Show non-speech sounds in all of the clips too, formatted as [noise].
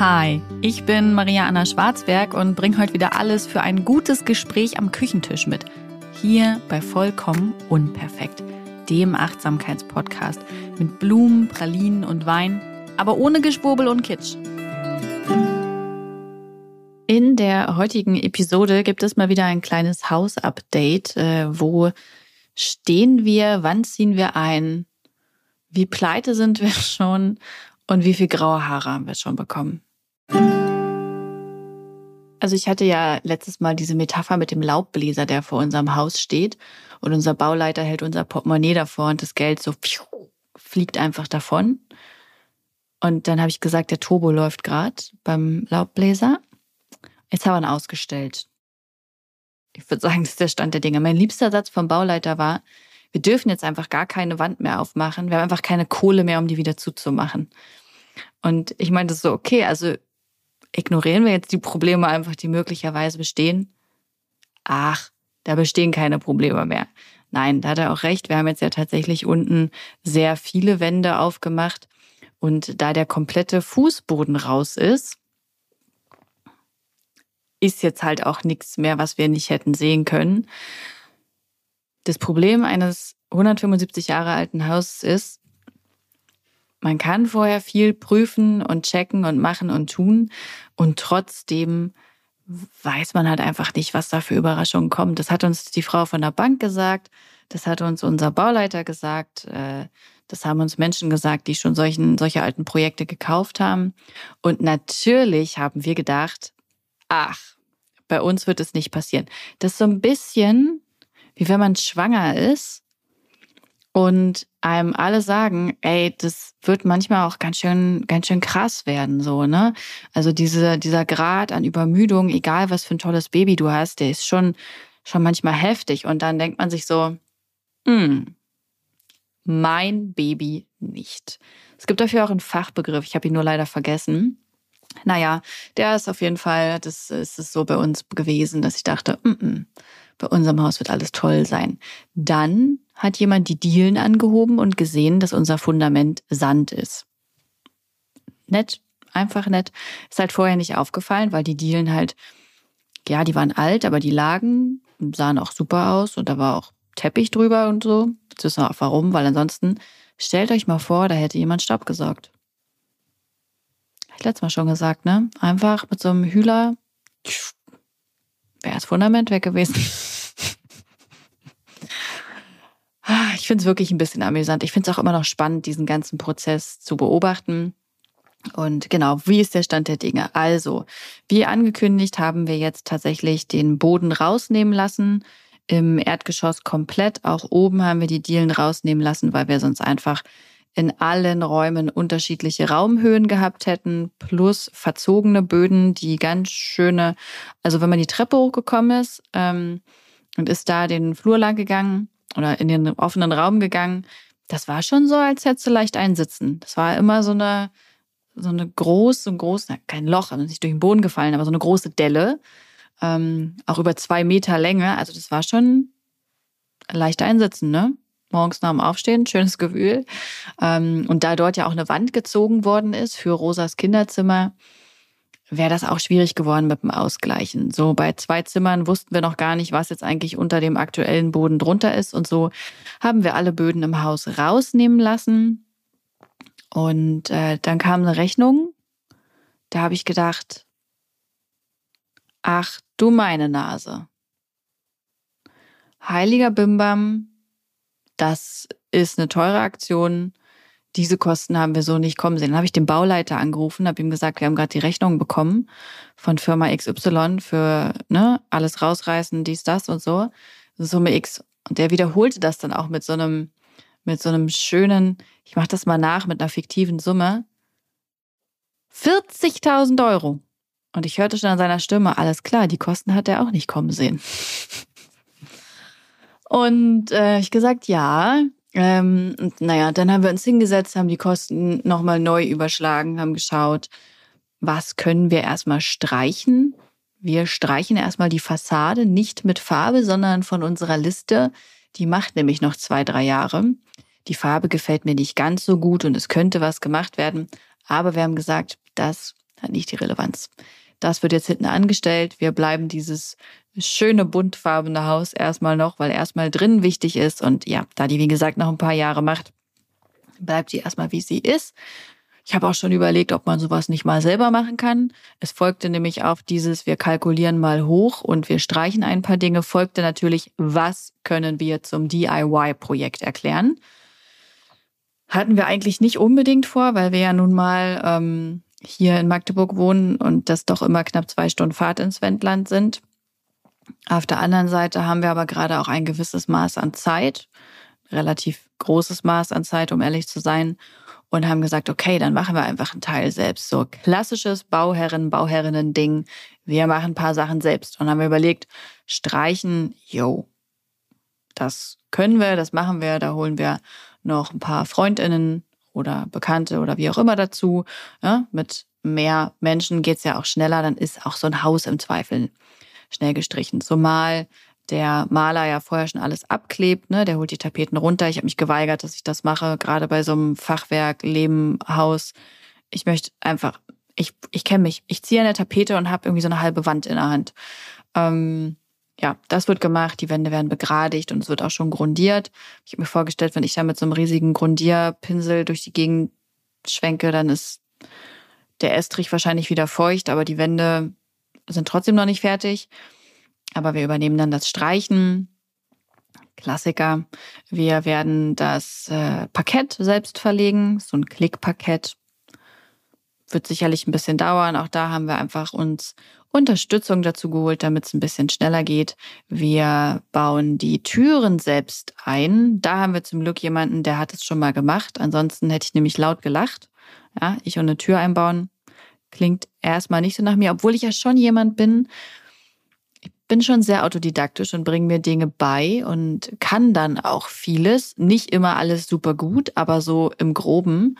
Hi, ich bin Maria Anna Schwarzberg und bringe heute wieder alles für ein gutes Gespräch am Küchentisch mit. Hier bei Vollkommen Unperfekt, dem Achtsamkeitspodcast mit Blumen, Pralinen und Wein, aber ohne Geschwurbel und Kitsch. In der heutigen Episode gibt es mal wieder ein kleines Haus-Update. Äh, wo stehen wir? Wann ziehen wir ein? Wie pleite sind wir [laughs] schon? Und wie viel graue Haare haben wir schon bekommen? Also ich hatte ja letztes Mal diese Metapher mit dem Laubbläser, der vor unserem Haus steht und unser Bauleiter hält unser Portemonnaie davor und das Geld so fliegt einfach davon. Und dann habe ich gesagt, der Turbo läuft gerade beim Laubbläser. Jetzt haben wir ihn ausgestellt. Ich würde sagen, das ist der Stand der Dinge. Mein liebster Satz vom Bauleiter war, wir dürfen jetzt einfach gar keine Wand mehr aufmachen. Wir haben einfach keine Kohle mehr, um die wieder zuzumachen. Und ich meinte so, okay, also ignorieren wir jetzt die Probleme einfach, die möglicherweise bestehen? Ach, da bestehen keine Probleme mehr. Nein, da hat er auch recht. Wir haben jetzt ja tatsächlich unten sehr viele Wände aufgemacht. Und da der komplette Fußboden raus ist, ist jetzt halt auch nichts mehr, was wir nicht hätten sehen können. Das Problem eines 175 Jahre alten Hauses ist, man kann vorher viel prüfen und checken und machen und tun und trotzdem weiß man halt einfach nicht, was da für Überraschungen kommen. Das hat uns die Frau von der Bank gesagt, das hat uns unser Bauleiter gesagt, äh, das haben uns Menschen gesagt, die schon solchen, solche alten Projekte gekauft haben. Und natürlich haben wir gedacht, ach, bei uns wird es nicht passieren. Das ist so ein bisschen wie wenn man schwanger ist und einem alle sagen, ey, das wird manchmal auch ganz schön, ganz schön krass werden, so, ne? Also diese, dieser Grad an Übermüdung, egal was für ein tolles Baby du hast, der ist schon, schon manchmal heftig. Und dann denkt man sich so, hm, mein Baby nicht. Es gibt dafür auch einen Fachbegriff, ich habe ihn nur leider vergessen. Naja, der ist auf jeden Fall, das ist es so bei uns gewesen, dass ich dachte, mm -mm, bei unserem Haus wird alles toll sein. Dann hat jemand die Dielen angehoben und gesehen, dass unser Fundament Sand ist. Nett, einfach nett. Ist halt vorher nicht aufgefallen, weil die Dielen halt, ja, die waren alt, aber die lagen, sahen auch super aus und da war auch Teppich drüber und so. Jetzt wissen wir auch warum, weil ansonsten stellt euch mal vor, da hätte jemand Staub gesorgt. Hab ich letztes Mal schon gesagt, ne? Einfach mit so einem Hühler wäre das Fundament weg gewesen. [laughs] Ich finde es wirklich ein bisschen amüsant. Ich finde es auch immer noch spannend, diesen ganzen Prozess zu beobachten. Und genau, wie ist der Stand der Dinge? Also, wie angekündigt, haben wir jetzt tatsächlich den Boden rausnehmen lassen. Im Erdgeschoss komplett. Auch oben haben wir die Dielen rausnehmen lassen, weil wir sonst einfach in allen Räumen unterschiedliche Raumhöhen gehabt hätten, plus verzogene Böden, die ganz schöne, also wenn man die Treppe hochgekommen ist ähm, und ist da den Flur lang gegangen oder in den offenen Raum gegangen, das war schon so, als hättest du leicht einsitzen. Das war immer so eine, so eine große, so groß, kein Loch, also nicht durch den Boden gefallen, aber so eine große Delle, ähm, auch über zwei Meter Länge. Also das war schon leicht einsitzen, ne? Morgens nach dem Aufstehen, schönes Gefühl. Ähm, und da dort ja auch eine Wand gezogen worden ist für Rosas Kinderzimmer, wäre das auch schwierig geworden mit dem Ausgleichen. So bei zwei Zimmern wussten wir noch gar nicht, was jetzt eigentlich unter dem aktuellen Boden drunter ist. Und so haben wir alle Böden im Haus rausnehmen lassen. Und äh, dann kam eine Rechnung. Da habe ich gedacht, ach du meine Nase. Heiliger Bimbam, das ist eine teure Aktion. Diese Kosten haben wir so nicht kommen sehen. Dann habe ich den Bauleiter angerufen, habe ihm gesagt, wir haben gerade die Rechnung bekommen von Firma XY für ne, alles rausreißen, dies, das und so. Summe X. Und der wiederholte das dann auch mit so einem, mit so einem schönen, ich mache das mal nach, mit einer fiktiven Summe. 40.000 Euro. Und ich hörte schon an seiner Stimme, alles klar, die Kosten hat er auch nicht kommen sehen. Und äh, ich gesagt, ja. Ähm, naja, dann haben wir uns hingesetzt, haben die Kosten nochmal neu überschlagen, haben geschaut, was können wir erstmal streichen. Wir streichen erstmal die Fassade nicht mit Farbe, sondern von unserer Liste. Die macht nämlich noch zwei, drei Jahre. Die Farbe gefällt mir nicht ganz so gut und es könnte was gemacht werden. Aber wir haben gesagt, das hat nicht die Relevanz. Das wird jetzt hinten angestellt. Wir bleiben dieses schöne buntfarbene Haus erstmal noch, weil erstmal drin wichtig ist. Und ja, da die, wie gesagt, noch ein paar Jahre macht, bleibt sie erstmal, wie sie ist. Ich habe auch schon überlegt, ob man sowas nicht mal selber machen kann. Es folgte nämlich auf dieses, wir kalkulieren mal hoch und wir streichen ein paar Dinge, folgte natürlich, was können wir zum DIY-Projekt erklären. Hatten wir eigentlich nicht unbedingt vor, weil wir ja nun mal ähm, hier in Magdeburg wohnen und das doch immer knapp zwei Stunden Fahrt ins Wendland sind. Auf der anderen Seite haben wir aber gerade auch ein gewisses Maß an Zeit, relativ großes Maß an Zeit, um ehrlich zu sein, und haben gesagt, okay, dann machen wir einfach einen Teil selbst. So klassisches Bauherren, Bauherrinnen-Ding. Wir machen ein paar Sachen selbst. Und haben überlegt, streichen, yo, das können wir, das machen wir, da holen wir noch ein paar Freundinnen oder Bekannte oder wie auch immer dazu. Ja, mit mehr Menschen geht's ja auch schneller, dann ist auch so ein Haus im Zweifel schnell gestrichen. Zumal der Maler ja vorher schon alles abklebt, ne? der holt die Tapeten runter. Ich habe mich geweigert, dass ich das mache, gerade bei so einem Fachwerk, Lebenhaus. Ich möchte einfach, ich, ich kenne mich, ich ziehe eine Tapete und habe irgendwie so eine halbe Wand in der Hand. Ähm, ja, das wird gemacht, die Wände werden begradigt und es wird auch schon grundiert. Ich habe mir vorgestellt, wenn ich da mit so einem riesigen Grundierpinsel durch die Gegend schwenke, dann ist der Estrich wahrscheinlich wieder feucht, aber die Wände sind trotzdem noch nicht fertig. Aber wir übernehmen dann das Streichen. Klassiker. Wir werden das äh, Parkett selbst verlegen, so ein Klickparkett. Wird sicherlich ein bisschen dauern. Auch da haben wir einfach uns Unterstützung dazu geholt, damit es ein bisschen schneller geht. Wir bauen die Türen selbst ein. Da haben wir zum Glück jemanden, der hat es schon mal gemacht. Ansonsten hätte ich nämlich laut gelacht. Ja, ich und eine Tür einbauen klingt erstmal nicht so nach mir, obwohl ich ja schon jemand bin, bin schon sehr autodidaktisch und bringe mir Dinge bei und kann dann auch vieles. Nicht immer alles super gut, aber so im Groben.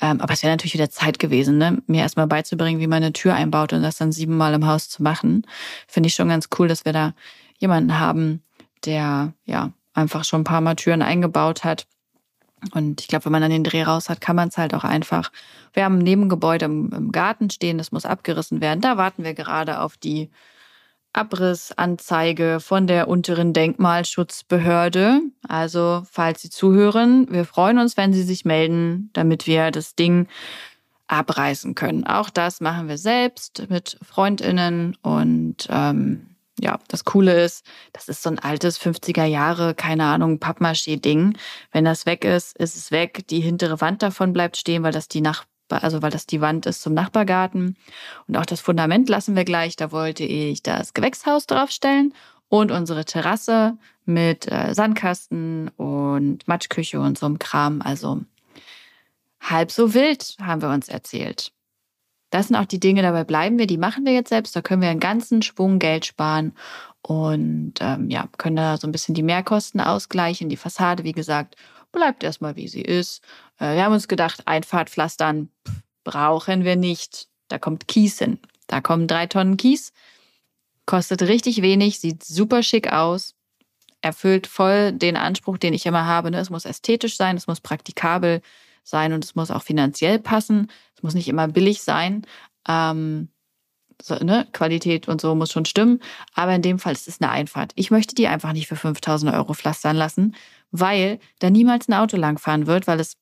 Ähm, aber es wäre natürlich wieder Zeit gewesen, ne? mir erstmal beizubringen, wie man eine Tür einbaut und das dann siebenmal im Haus zu machen. Finde ich schon ganz cool, dass wir da jemanden haben, der ja einfach schon ein paar Mal Türen eingebaut hat. Und ich glaube, wenn man dann den Dreh raus hat, kann man es halt auch einfach. Wir haben ein Nebengebäude im, Garten stehen, das muss abgerissen werden. Da warten wir gerade auf die Abrissanzeige von der unteren Denkmalschutzbehörde. Also, falls Sie zuhören, wir freuen uns, wenn Sie sich melden, damit wir das Ding abreißen können. Auch das machen wir selbst mit Freundinnen und ähm, ja, das Coole ist, das ist so ein altes 50er Jahre, keine Ahnung, Pappmaché-Ding. Wenn das weg ist, ist es weg. Die hintere Wand davon bleibt stehen, weil das die Nach also weil das die Wand ist zum Nachbargarten. Und auch das Fundament lassen wir gleich. Da wollte ich das Gewächshaus draufstellen und unsere Terrasse mit äh, Sandkasten und Matschküche und so einem Kram. Also halb so wild, haben wir uns erzählt. Das sind auch die Dinge, dabei bleiben wir, die machen wir jetzt selbst. Da können wir einen ganzen Schwung Geld sparen und ähm, ja, können da so ein bisschen die Mehrkosten ausgleichen. Die Fassade, wie gesagt, bleibt erstmal wie sie ist. Äh, wir haben uns gedacht, Einfahrtpflastern brauchen wir nicht. Da kommt Kies hin. Da kommen drei Tonnen Kies. Kostet richtig wenig, sieht super schick aus. Erfüllt voll den Anspruch, den ich immer habe. Ne? Es muss ästhetisch sein, es muss praktikabel sein und es muss auch finanziell passen. Es muss nicht immer billig sein. Ähm, so, ne, Qualität und so muss schon stimmen. Aber in dem Fall ist es eine Einfahrt. Ich möchte die einfach nicht für 5000 Euro pflastern lassen, weil da niemals ein Auto langfahren wird, weil es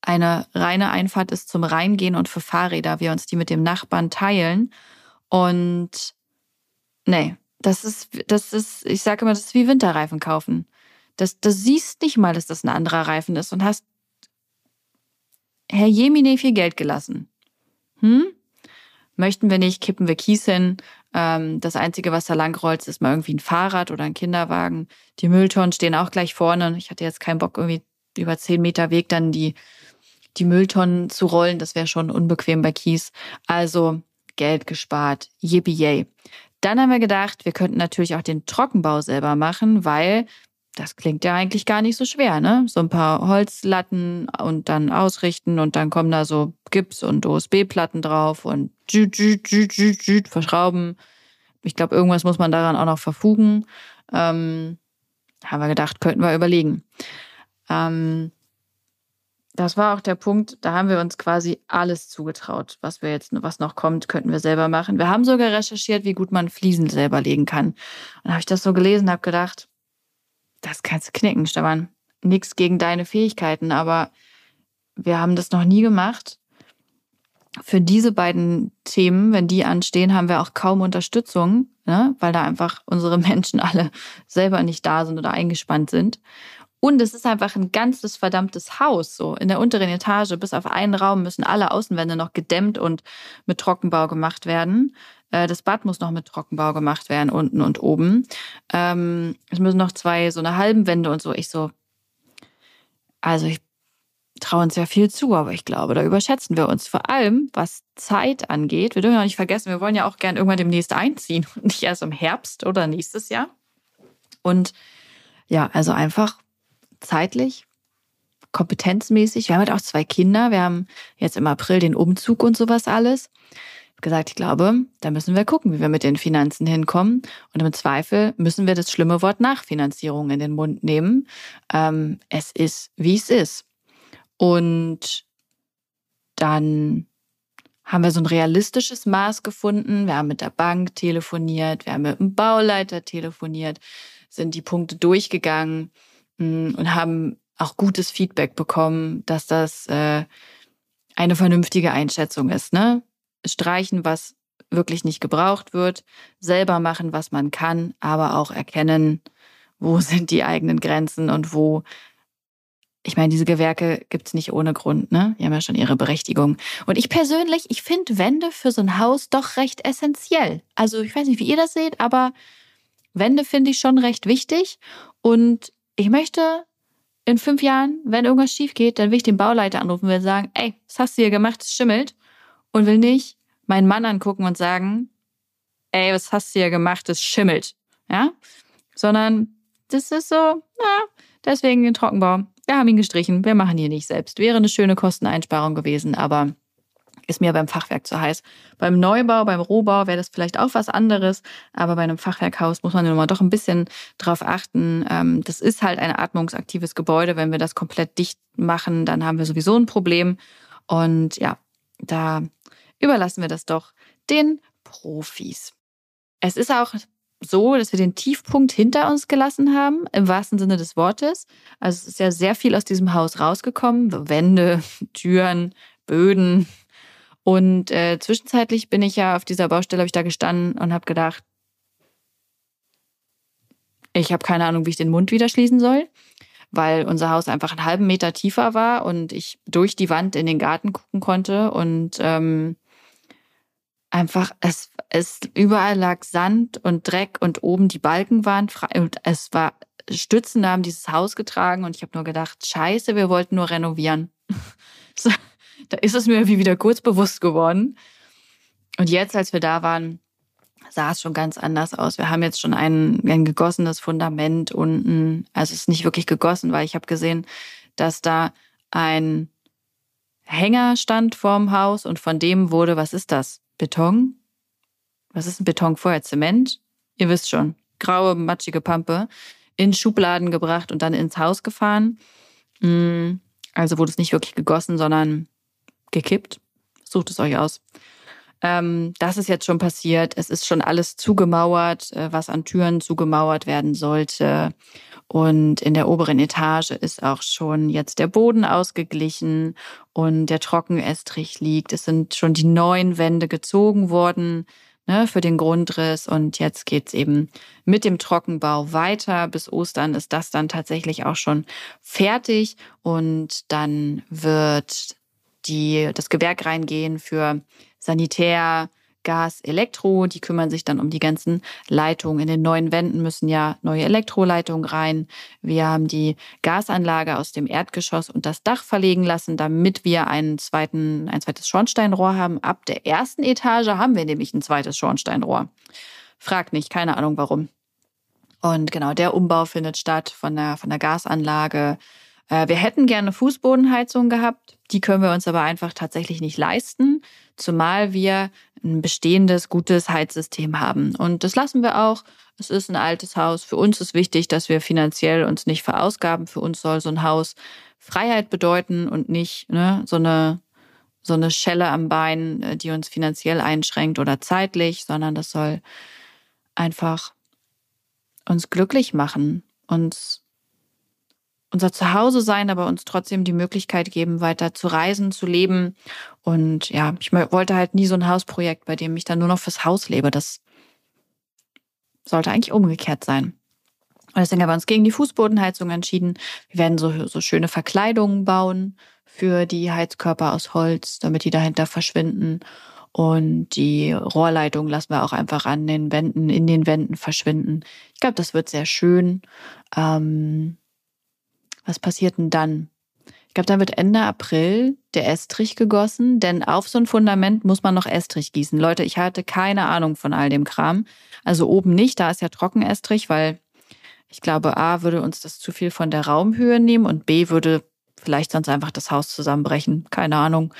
eine reine Einfahrt ist zum Reingehen und für Fahrräder. Wir uns die mit dem Nachbarn teilen. Und nee, das ist, das ist, ich sage immer, das ist wie Winterreifen kaufen. Das, das siehst nicht mal, dass das ein anderer Reifen ist und hast Herr Jemine viel Geld gelassen. Hm? Möchten wir nicht, kippen wir Kies hin. Ähm, das Einzige, was da langrollt, ist mal irgendwie ein Fahrrad oder ein Kinderwagen. Die Mülltonnen stehen auch gleich vorne. Ich hatte jetzt keinen Bock, irgendwie über zehn Meter Weg dann die, die Mülltonnen zu rollen. Das wäre schon unbequem bei Kies. Also Geld gespart. Yippie yay. Dann haben wir gedacht, wir könnten natürlich auch den Trockenbau selber machen, weil das klingt ja eigentlich gar nicht so schwer, ne? So ein paar Holzlatten und dann ausrichten und dann kommen da so Gips und OSB-Platten drauf und jüt, jüt, jüt, jüt, jüt, verschrauben. Ich glaube, irgendwas muss man daran auch noch verfugen. Ähm, haben wir gedacht, könnten wir überlegen. Ähm, das war auch der Punkt, da haben wir uns quasi alles zugetraut, was wir jetzt, was noch kommt, könnten wir selber machen. Wir haben sogar recherchiert, wie gut man Fliesen selber legen kann. Und habe ich das so gelesen, habe gedacht, das kannst du knicken, Stefan. Nichts gegen deine Fähigkeiten, aber wir haben das noch nie gemacht. Für diese beiden Themen, wenn die anstehen, haben wir auch kaum Unterstützung, ne? weil da einfach unsere [laughs] Menschen alle selber nicht da sind oder eingespannt sind. Und es ist einfach ein ganzes verdammtes Haus. So in der unteren Etage, bis auf einen Raum müssen alle Außenwände noch gedämmt und mit Trockenbau gemacht werden. Äh, das Bad muss noch mit Trockenbau gemacht werden, unten und oben. Ähm, es müssen noch zwei so eine halben Wände und so. Ich so, also ich traue uns ja viel zu, aber ich glaube, da überschätzen wir uns. Vor allem, was Zeit angeht. Wir dürfen ja nicht vergessen, wir wollen ja auch gern irgendwann demnächst einziehen und nicht erst im Herbst oder nächstes Jahr. Und ja, also einfach zeitlich, kompetenzmäßig. Wir haben halt auch zwei Kinder. Wir haben jetzt im April den Umzug und sowas alles. Gesagt, ich glaube, da müssen wir gucken, wie wir mit den Finanzen hinkommen. Und im Zweifel müssen wir das schlimme Wort Nachfinanzierung in den Mund nehmen. Ähm, es ist, wie es ist. Und dann haben wir so ein realistisches Maß gefunden. Wir haben mit der Bank telefoniert, wir haben mit dem Bauleiter telefoniert, sind die Punkte durchgegangen Mm, und haben auch gutes Feedback bekommen, dass das äh, eine vernünftige Einschätzung ist. Ne? Streichen, was wirklich nicht gebraucht wird, selber machen, was man kann, aber auch erkennen, wo [laughs] sind die eigenen Grenzen und wo ich meine, diese Gewerke gibt's nicht ohne Grund, ne? Die haben ja schon ihre Berechtigung. Und ich persönlich, ich finde Wände für so ein Haus doch recht essentiell. Also ich weiß nicht, wie ihr das seht, aber Wände finde ich schon recht wichtig. Und ich möchte in fünf Jahren, wenn irgendwas schief geht, dann will ich den Bauleiter anrufen und sagen, ey, was hast du hier gemacht? Es schimmelt. Und will nicht meinen Mann angucken und sagen, ey, was hast du hier gemacht? Es schimmelt. Ja? Sondern das ist so, ja, deswegen den Trockenbau. Wir haben ihn gestrichen. Wir machen ihn nicht selbst. Wäre eine schöne Kosteneinsparung gewesen, aber ist mir beim Fachwerk zu heiß. Beim Neubau, beim Rohbau wäre das vielleicht auch was anderes, aber bei einem Fachwerkhaus muss man immer doch ein bisschen drauf achten. Ähm, das ist halt ein atmungsaktives Gebäude. Wenn wir das komplett dicht machen, dann haben wir sowieso ein Problem. Und ja, da überlassen wir das doch den Profis. Es ist auch so, dass wir den Tiefpunkt hinter uns gelassen haben, im wahrsten Sinne des Wortes. Also es ist ja sehr viel aus diesem Haus rausgekommen. Wände, [laughs] Türen, Böden, und äh, zwischenzeitlich bin ich ja auf dieser Baustelle, habe ich da gestanden und habe gedacht, ich habe keine Ahnung, wie ich den Mund wieder schließen soll, weil unser Haus einfach einen halben Meter tiefer war und ich durch die Wand in den Garten gucken konnte und ähm, einfach es es überall lag Sand und Dreck und oben die Balken waren frei und es war Stützen haben dieses Haus getragen und ich habe nur gedacht, scheiße, wir wollten nur renovieren. [laughs] so, da ist es mir irgendwie wieder kurz bewusst geworden. Und jetzt, als wir da waren, sah es schon ganz anders aus. Wir haben jetzt schon ein, ein gegossenes Fundament unten. Also es ist nicht wirklich gegossen, weil ich habe gesehen, dass da ein Hänger stand vorm Haus und von dem wurde, was ist das? Beton? Was ist ein Beton vorher? Zement? Ihr wisst schon. Graue, matschige Pampe. In Schubladen gebracht und dann ins Haus gefahren. Mm, also wurde es nicht wirklich gegossen, sondern gekippt. Sucht es euch aus. Ähm, das ist jetzt schon passiert. Es ist schon alles zugemauert, äh, was an Türen zugemauert werden sollte. Und in der oberen Etage ist auch schon jetzt der Boden ausgeglichen und der Trockenestrich liegt. Es sind schon die neuen Wände gezogen worden ne, für den Grundriss. Und jetzt geht's eben mit dem Trockenbau weiter. Bis Ostern ist das dann tatsächlich auch schon fertig. Und dann wird die das Gewerk reingehen für Sanitär, Gas, Elektro. Die kümmern sich dann um die ganzen Leitungen. In den neuen Wänden müssen ja neue Elektroleitungen rein. Wir haben die Gasanlage aus dem Erdgeschoss und das Dach verlegen lassen, damit wir einen zweiten, ein zweites Schornsteinrohr haben. Ab der ersten Etage haben wir nämlich ein zweites Schornsteinrohr. Frag nicht, keine Ahnung warum. Und genau, der Umbau findet statt von der, von der Gasanlage äh, wir hätten gerne Fußbodenheizung gehabt, die können wir uns aber einfach tatsächlich nicht leisten, zumal wir ein bestehendes, gutes Heizsystem haben. Und das lassen wir auch. Es ist ein altes Haus. Für uns ist wichtig, dass wir finanziell uns nicht verausgaben. Für uns soll so ein Haus Freiheit bedeuten und nicht ne, so eine so eine Schelle am Bein, äh, die uns finanziell einschränkt oder zeitlich, sondern das soll einfach uns glücklich machen, uns unser Zuhause sein, aber uns trotzdem die Möglichkeit geben, weiter zu reisen, zu leben. Und ja, ich wollte halt nie so ein Hausprojekt, bei dem ich dann nur noch fürs Haus lebe. Das sollte eigentlich umgekehrt sein. Und deswegen haben wir uns gegen die Fußbodenheizung entschieden. Wir werden so, so schöne Verkleidungen bauen für die Heizkörper aus Holz, damit die dahinter verschwinden. Und die Rohrleitung lassen wir auch einfach an den Wänden, in den Wänden verschwinden. Ich glaube, das wird sehr schön. Ähm, was passiert denn dann? Ich glaube, dann wird Ende April der Estrich gegossen, denn auf so ein Fundament muss man noch Estrich gießen. Leute, ich hatte keine Ahnung von all dem Kram. Also oben nicht, da ist ja Trockenestrich, weil ich glaube, A würde uns das zu viel von der Raumhöhe nehmen und B würde vielleicht sonst einfach das Haus zusammenbrechen. Keine Ahnung.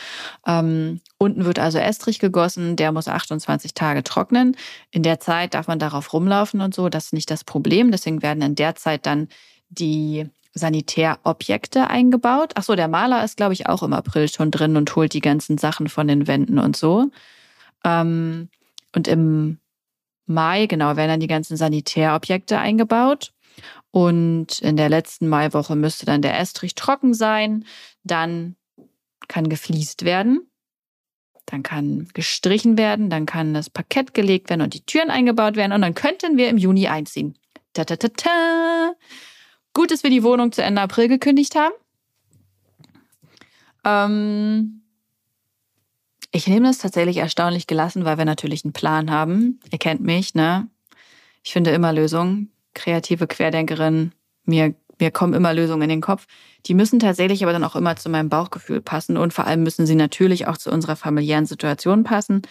Ähm, unten wird also Estrich gegossen, der muss 28 Tage trocknen. In der Zeit darf man darauf rumlaufen und so, das ist nicht das Problem. Deswegen werden in der Zeit dann die Sanitärobjekte eingebaut. Ach so, der Maler ist, glaube ich, auch im April schon drin und holt die ganzen Sachen von den Wänden und so. Ähm, und im Mai, genau, werden dann die ganzen Sanitärobjekte eingebaut. Und in der letzten Maiwoche müsste dann der Estrich trocken sein. Dann kann gefliest werden. Dann kann gestrichen werden. Dann kann das Parkett gelegt werden und die Türen eingebaut werden. Und dann könnten wir im Juni einziehen. Ta -ta -ta -ta. Gut, dass wir die Wohnung zu Ende April gekündigt haben. Ähm ich nehme das tatsächlich erstaunlich gelassen, weil wir natürlich einen Plan haben. Ihr kennt mich, ne? Ich finde immer Lösungen kreative Querdenkerin, mir, mir kommen immer Lösungen in den Kopf. Die müssen tatsächlich aber dann auch immer zu meinem Bauchgefühl passen und vor allem müssen sie natürlich auch zu unserer familiären Situation passen.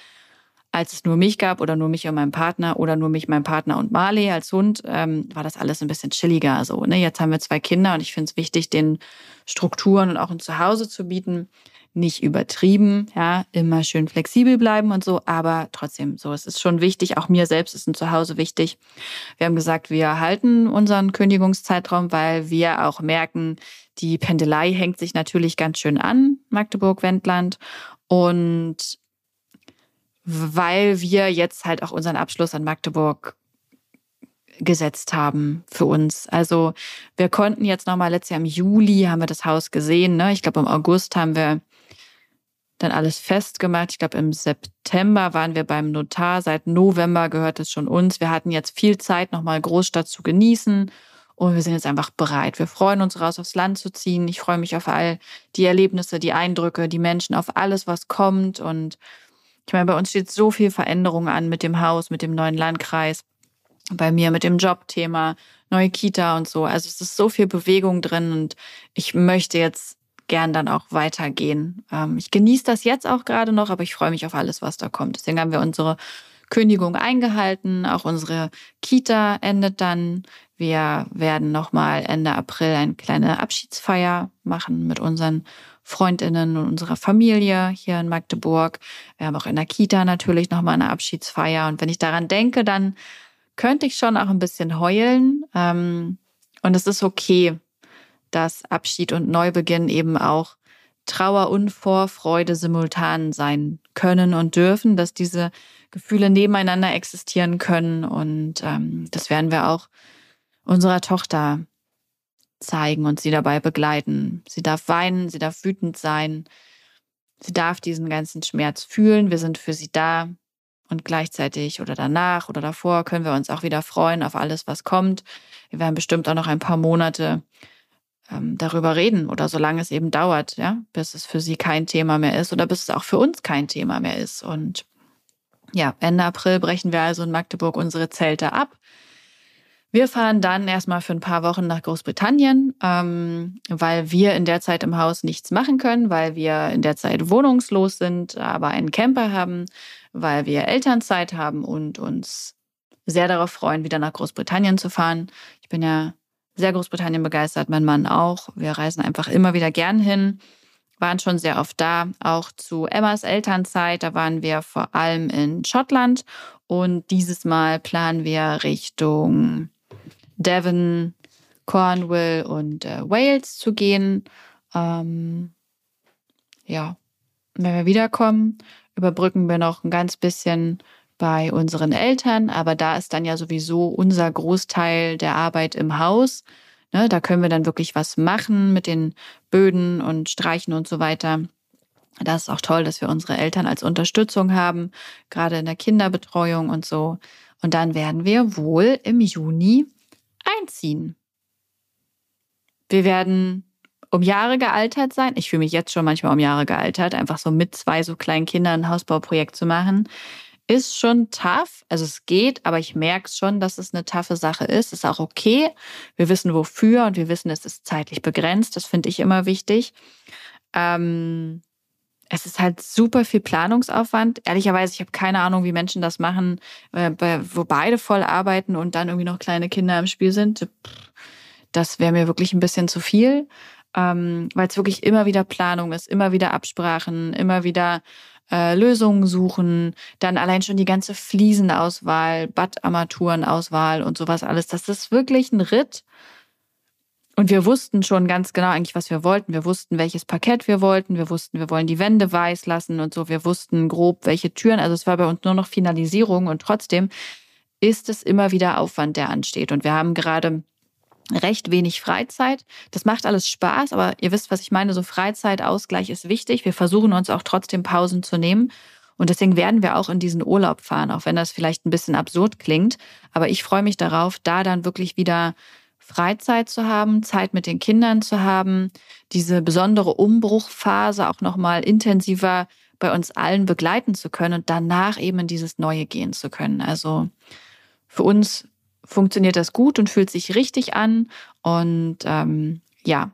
Als es nur mich gab oder nur mich und meinen Partner oder nur mich, mein Partner und Marley als Hund, ähm, war das alles ein bisschen chilliger. So, ne? Jetzt haben wir zwei Kinder und ich finde es wichtig, den Strukturen und auch ein Zuhause zu bieten nicht übertrieben, ja, immer schön flexibel bleiben und so, aber trotzdem so, es ist schon wichtig, auch mir selbst ist ein Zuhause wichtig. Wir haben gesagt, wir halten unseren Kündigungszeitraum, weil wir auch merken, die Pendelei hängt sich natürlich ganz schön an, Magdeburg-Wendland und weil wir jetzt halt auch unseren Abschluss an Magdeburg gesetzt haben für uns. Also wir konnten jetzt nochmal letztes Jahr im Juli haben wir das Haus gesehen. Ne? Ich glaube im August haben wir dann alles festgemacht. Ich glaube, im September waren wir beim Notar. Seit November gehört es schon uns. Wir hatten jetzt viel Zeit, nochmal Großstadt zu genießen. Und wir sind jetzt einfach bereit. Wir freuen uns raus aufs Land zu ziehen. Ich freue mich auf all die Erlebnisse, die Eindrücke, die Menschen, auf alles, was kommt. Und ich meine, bei uns steht so viel Veränderung an mit dem Haus, mit dem neuen Landkreis, bei mir mit dem Jobthema, neue Kita und so. Also es ist so viel Bewegung drin und ich möchte jetzt gern dann auch weitergehen. Ähm, ich genieße das jetzt auch gerade noch, aber ich freue mich auf alles, was da kommt. Deswegen haben wir unsere Kündigung eingehalten. Auch unsere Kita endet dann. Wir werden nochmal Ende April eine kleine Abschiedsfeier machen mit unseren Freundinnen und unserer Familie hier in Magdeburg. Wir haben auch in der Kita natürlich nochmal eine Abschiedsfeier. Und wenn ich daran denke, dann könnte ich schon auch ein bisschen heulen. Ähm, und es ist okay, dass Abschied und Neubeginn eben auch Trauer und Vorfreude simultan sein können und dürfen, dass diese Gefühle nebeneinander existieren können. Und ähm, das werden wir auch unserer Tochter zeigen und sie dabei begleiten. Sie darf weinen, sie darf wütend sein, sie darf diesen ganzen Schmerz fühlen. Wir sind für sie da. Und gleichzeitig oder danach oder davor können wir uns auch wieder freuen auf alles, was kommt. Wir werden bestimmt auch noch ein paar Monate ähm, darüber reden oder solange es eben dauert, ja, bis es für sie kein Thema mehr ist oder bis es auch für uns kein Thema mehr ist. Und ja, Ende April brechen wir also in Magdeburg unsere Zelte ab. Wir fahren dann erstmal für ein paar Wochen nach Großbritannien, ähm, weil wir in der Zeit im Haus nichts machen können, weil wir in der Zeit wohnungslos sind, aber einen Camper haben, weil wir Elternzeit haben und uns sehr darauf freuen, wieder nach Großbritannien zu fahren. Ich bin ja sehr Großbritannien begeistert, mein Mann auch. Wir reisen einfach immer wieder gern hin, waren schon sehr oft da, auch zu Emmas Elternzeit. Da waren wir vor allem in Schottland und dieses Mal planen wir Richtung Devon, Cornwall und äh, Wales zu gehen. Ähm, ja, wenn wir wiederkommen, überbrücken wir noch ein ganz bisschen bei unseren Eltern, aber da ist dann ja sowieso unser Großteil der Arbeit im Haus. Ne, da können wir dann wirklich was machen mit den Böden und Streichen und so weiter. Das ist auch toll, dass wir unsere Eltern als Unterstützung haben, gerade in der Kinderbetreuung und so. Und dann werden wir wohl im Juni einziehen. Wir werden um Jahre gealtert sein. Ich fühle mich jetzt schon manchmal um Jahre gealtert, einfach so mit zwei so kleinen Kindern ein Hausbauprojekt zu machen. Ist schon tough. Also es geht, aber ich merke schon, dass es eine taffe Sache ist. Ist auch okay. Wir wissen wofür und wir wissen, es ist zeitlich begrenzt. Das finde ich immer wichtig. Ähm, es ist halt super viel Planungsaufwand. Ehrlicherweise, ich habe keine Ahnung, wie Menschen das machen, äh, wo beide voll arbeiten und dann irgendwie noch kleine Kinder im Spiel sind. Das wäre mir wirklich ein bisschen zu viel, ähm, weil es wirklich immer wieder Planung ist, immer wieder Absprachen, immer wieder äh, Lösungen suchen, dann allein schon die ganze Fliesenauswahl, Badarmaturenauswahl und sowas alles. Das ist wirklich ein Ritt. Und wir wussten schon ganz genau eigentlich, was wir wollten. Wir wussten, welches Parkett wir wollten. Wir wussten, wir wollen die Wände weiß lassen und so. Wir wussten grob, welche Türen. Also es war bei uns nur noch Finalisierung und trotzdem ist es immer wieder Aufwand, der ansteht. Und wir haben gerade recht wenig Freizeit. Das macht alles Spaß, aber ihr wisst, was ich meine. So Freizeitausgleich ist wichtig. Wir versuchen uns auch trotzdem Pausen zu nehmen. Und deswegen werden wir auch in diesen Urlaub fahren, auch wenn das vielleicht ein bisschen absurd klingt. Aber ich freue mich darauf, da dann wirklich wieder Freizeit zu haben, Zeit mit den Kindern zu haben, diese besondere Umbruchphase auch nochmal intensiver bei uns allen begleiten zu können und danach eben in dieses Neue gehen zu können. Also für uns funktioniert das gut und fühlt sich richtig an. Und ähm, ja,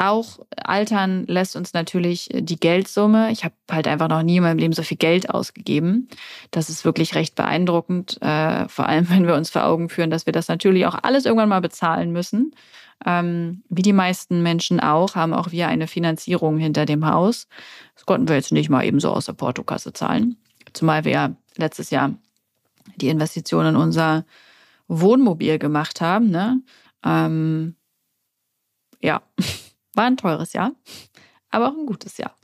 auch Altern lässt uns natürlich die Geldsumme. Ich habe halt einfach noch nie in meinem Leben so viel Geld ausgegeben. Das ist wirklich recht beeindruckend, äh, vor allem [laughs] wenn wir uns vor Augen führen, dass wir das natürlich auch alles irgendwann mal bezahlen müssen. Ähm, wie die meisten Menschen auch, haben auch wir eine Finanzierung hinter dem Haus. Das konnten wir jetzt nicht mal eben so aus der Portokasse zahlen. Zumal wir ja letztes Jahr die Investition in unser Wohnmobil gemacht haben. Ne? Ähm, ja. [laughs] War ein teures Jahr, aber auch ein gutes Jahr.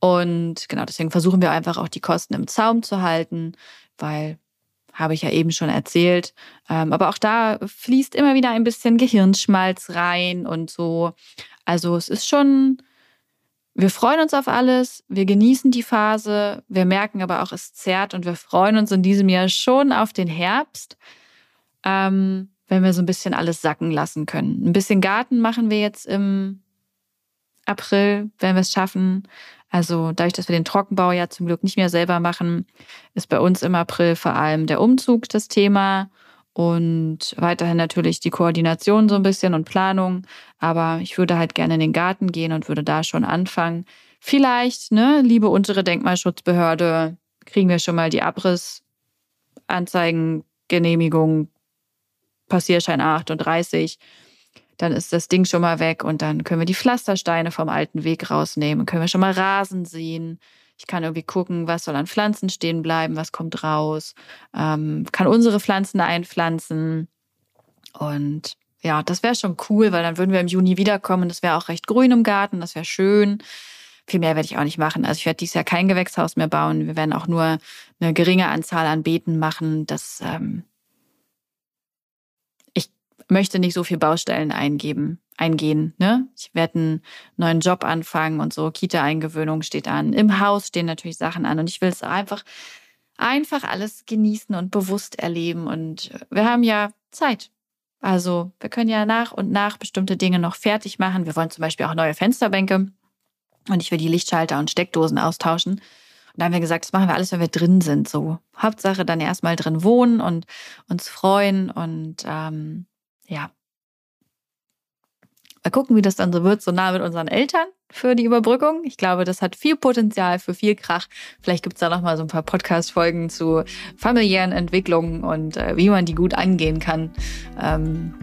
Und genau deswegen versuchen wir einfach auch die Kosten im Zaum zu halten, weil habe ich ja eben schon erzählt. Ähm, aber auch da fließt immer wieder ein bisschen Gehirnschmalz rein und so. Also es ist schon, wir freuen uns auf alles, wir genießen die Phase, wir merken aber auch, es zerrt und wir freuen uns in diesem Jahr schon auf den Herbst, ähm, wenn wir so ein bisschen alles sacken lassen können. Ein bisschen Garten machen wir jetzt im April, wenn wir es schaffen. Also dadurch, dass wir den Trockenbau ja zum Glück nicht mehr selber machen, ist bei uns im April vor allem der Umzug das Thema und weiterhin natürlich die Koordination so ein bisschen und Planung. Aber ich würde halt gerne in den Garten gehen und würde da schon anfangen. Vielleicht, ne, liebe untere Denkmalschutzbehörde, kriegen wir schon mal die Abrissanzeigen, Genehmigung, Passierschein 38 dann ist das Ding schon mal weg und dann können wir die Pflastersteine vom alten Weg rausnehmen, können wir schon mal Rasen sehen. Ich kann irgendwie gucken, was soll an Pflanzen stehen bleiben, was kommt raus, ähm, kann unsere Pflanzen einpflanzen. Und ja, das wäre schon cool, weil dann würden wir im Juni wiederkommen. Das wäre auch recht grün im Garten, das wäre schön. Viel mehr werde ich auch nicht machen. Also ich werde dieses Jahr kein Gewächshaus mehr bauen. Wir werden auch nur eine geringe Anzahl an Beeten machen. Das ähm, möchte nicht so viel Baustellen eingeben, eingehen. Ne? Ich werde einen neuen Job anfangen und so. Kita-Eingewöhnung steht an. Im Haus stehen natürlich Sachen an und ich will es einfach, einfach alles genießen und bewusst erleben. Und wir haben ja Zeit. Also wir können ja nach und nach bestimmte Dinge noch fertig machen. Wir wollen zum Beispiel auch neue Fensterbänke und ich will die Lichtschalter und Steckdosen austauschen. Und da haben wir gesagt, das machen wir alles, wenn wir drin sind. So Hauptsache dann erstmal drin wohnen und uns freuen und ähm, ja. Mal gucken, wie das dann so wird, so nah mit unseren Eltern für die Überbrückung. Ich glaube, das hat viel Potenzial für viel Krach. Vielleicht gibt's da noch mal so ein paar Podcast-Folgen zu familiären Entwicklungen und äh, wie man die gut angehen kann. Ähm,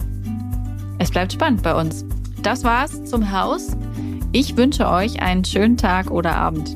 es bleibt spannend bei uns. Das war's zum Haus. Ich wünsche euch einen schönen Tag oder Abend.